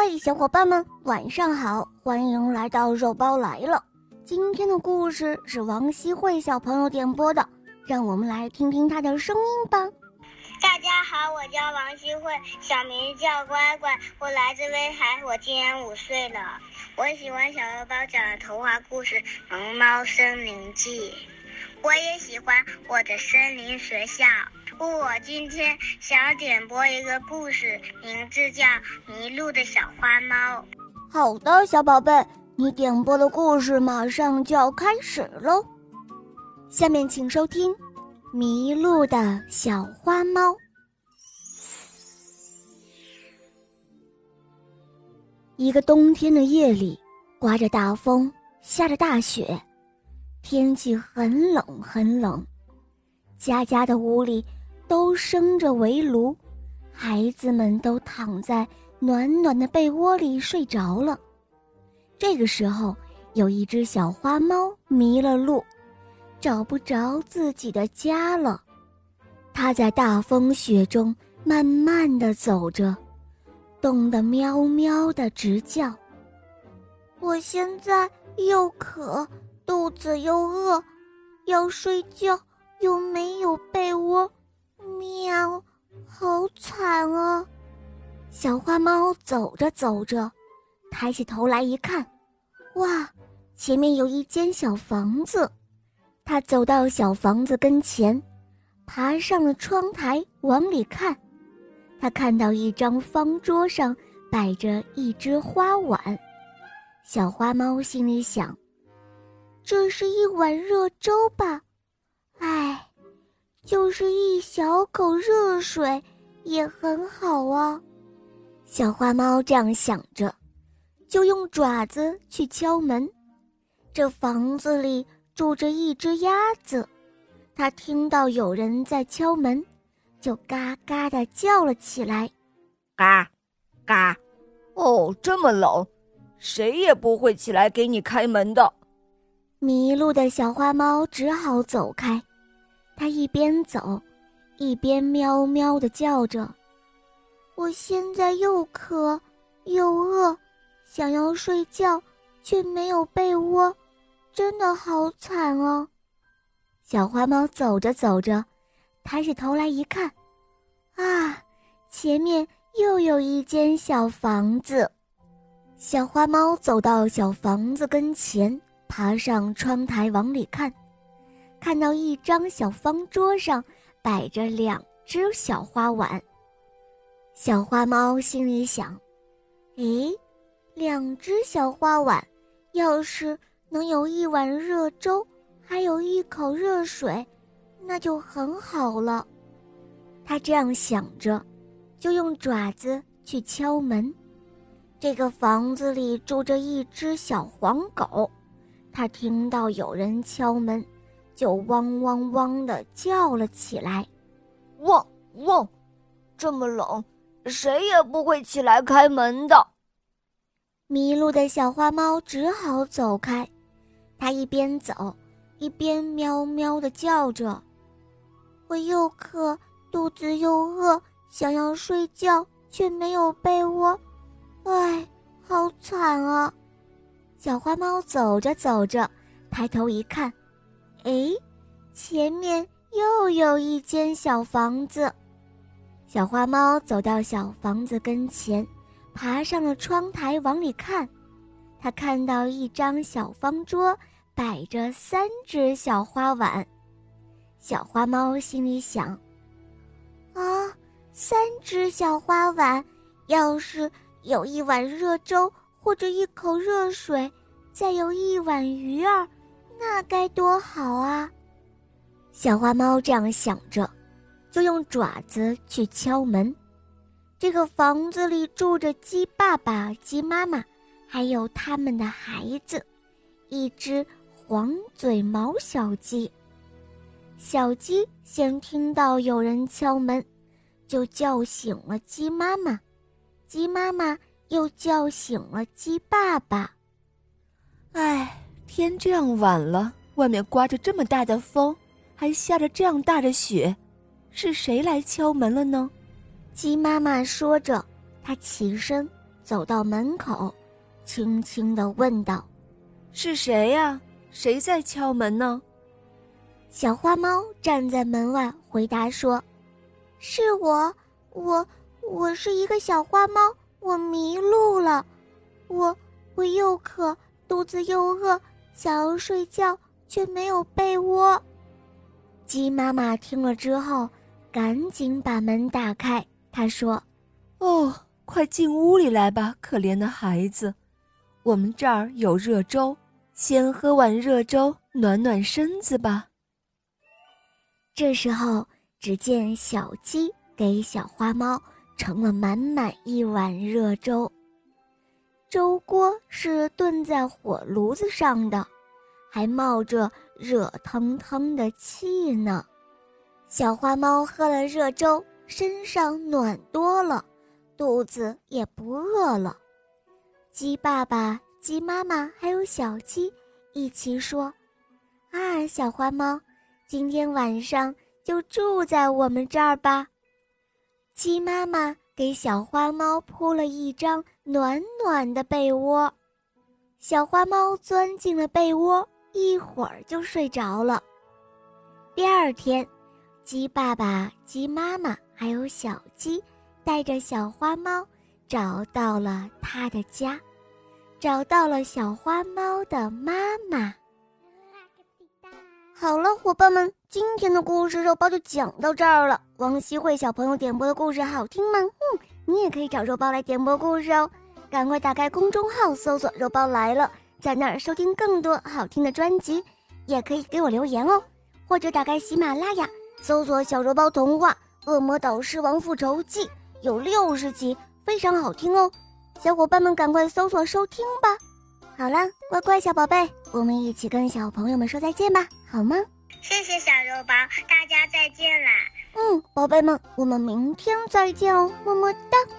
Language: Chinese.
嗨，小伙伴们，晚上好！欢迎来到肉包来了。今天的故事是王希慧小朋友点播的，让我们来听听她的声音吧。大家好，我叫王希慧，小名叫乖乖，我来自威海，我今年五岁了。我喜欢小肉包讲的童话故事《萌猫森林记》，我也喜欢我的森林学校。不我今天想点播一个故事，名字叫《迷路的小花猫》。好的，小宝贝，你点播的故事马上就要开始喽。下面请收听《迷路的小花猫》。一个冬天的夜里，刮着大风，下着大雪，天气很冷很冷，家家的屋里。都生着围炉，孩子们都躺在暖暖的被窝里睡着了。这个时候，有一只小花猫迷了路，找不着自己的家了。它在大风雪中慢慢的走着，冻得喵喵的直叫。我现在又渴，肚子又饿，要睡觉又没有被窝。喵，好惨啊！小花猫走着走着，抬起头来一看，哇，前面有一间小房子。它走到小房子跟前，爬上了窗台往里看。它看到一张方桌上摆着一只花碗。小花猫心里想：这是一碗热粥吧？唉。就是一小口热水也很好啊，小花猫这样想着，就用爪子去敲门。这房子里住着一只鸭子，它听到有人在敲门，就嘎嘎的叫了起来：“嘎，嘎，哦，这么冷，谁也不会起来给你开门的。”迷路的小花猫只好走开。它一边走，一边喵喵地叫着：“我现在又渴又饿，想要睡觉，却没有被窝，真的好惨啊！”小花猫走着走着，抬起头来一看，啊，前面又有一间小房子。小花猫走到小房子跟前，爬上窗台往里看。看到一张小方桌上摆着两只小花碗，小花猫心里想：“诶，两只小花碗，要是能有一碗热粥，还有一口热水，那就很好了。”它这样想着，就用爪子去敲门。这个房子里住着一只小黄狗，它听到有人敲门。就汪汪汪的叫了起来，汪汪，这么冷，谁也不会起来开门的。迷路的小花猫只好走开，它一边走一边喵喵的叫着：“我又渴，肚子又饿，想要睡觉却没有被窝，唉，好惨啊！”小花猫走着走着，抬头一看。哎，前面又有一间小房子。小花猫走到小房子跟前，爬上了窗台往里看。它看到一张小方桌，摆着三只小花碗。小花猫心里想：啊，三只小花碗，要是有一碗热粥或者一口热水，再有一碗鱼儿。那该多好啊！小花猫这样想着，就用爪子去敲门。这个房子里住着鸡爸爸、鸡妈妈，还有他们的孩子，一只黄嘴毛小鸡。小鸡先听到有人敲门，就叫醒了鸡妈妈，鸡妈妈又叫醒了鸡爸爸。唉。天这样晚了，外面刮着这么大的风，还下着这样大的雪，是谁来敲门了呢？鸡妈妈说着，她起身走到门口，轻轻地问道：“是谁呀？谁在敲门呢？”小花猫站在门外回答说：“是我，我，我是一个小花猫，我迷路了，我，我又渴，肚子又饿，想要睡觉，却没有被窝。”鸡妈妈听了之后，赶紧把门打开。她说：“哦，快进屋里来吧，可怜的孩子，我们这儿有热粥，先喝碗热粥暖暖身子吧。”这时候，只见小鸡给小花猫盛了满满一碗热粥，粥锅是炖在火炉子上的。还冒着热腾腾的气呢，小花猫喝了热粥，身上暖多了，肚子也不饿了。鸡爸爸、鸡妈妈还有小鸡一起说：“啊，小花猫，今天晚上就住在我们这儿吧。”鸡妈妈给小花猫铺了一张暖暖的被窝，小花猫钻进了被窝。一会儿就睡着了。第二天，鸡爸爸、鸡妈妈还有小鸡，带着小花猫找到了它的家，找到了小花猫的妈妈。好了，伙伴们，今天的故事肉包就讲到这儿了。王希慧小朋友点播的故事好听吗？嗯，你也可以找肉包来点播故事哦。赶快打开公众号，搜索“肉包来了”。在那儿收听更多好听的专辑，也可以给我留言哦，或者打开喜马拉雅，搜索《小肉包童话《恶魔导师王复仇记》，有六十集，非常好听哦。小伙伴们赶快搜索收听吧。好了，乖乖小宝贝，我们一起跟小朋友们说再见吧，好吗？谢谢小肉包，大家再见啦。嗯，宝贝们，我们明天再见哦，么么哒。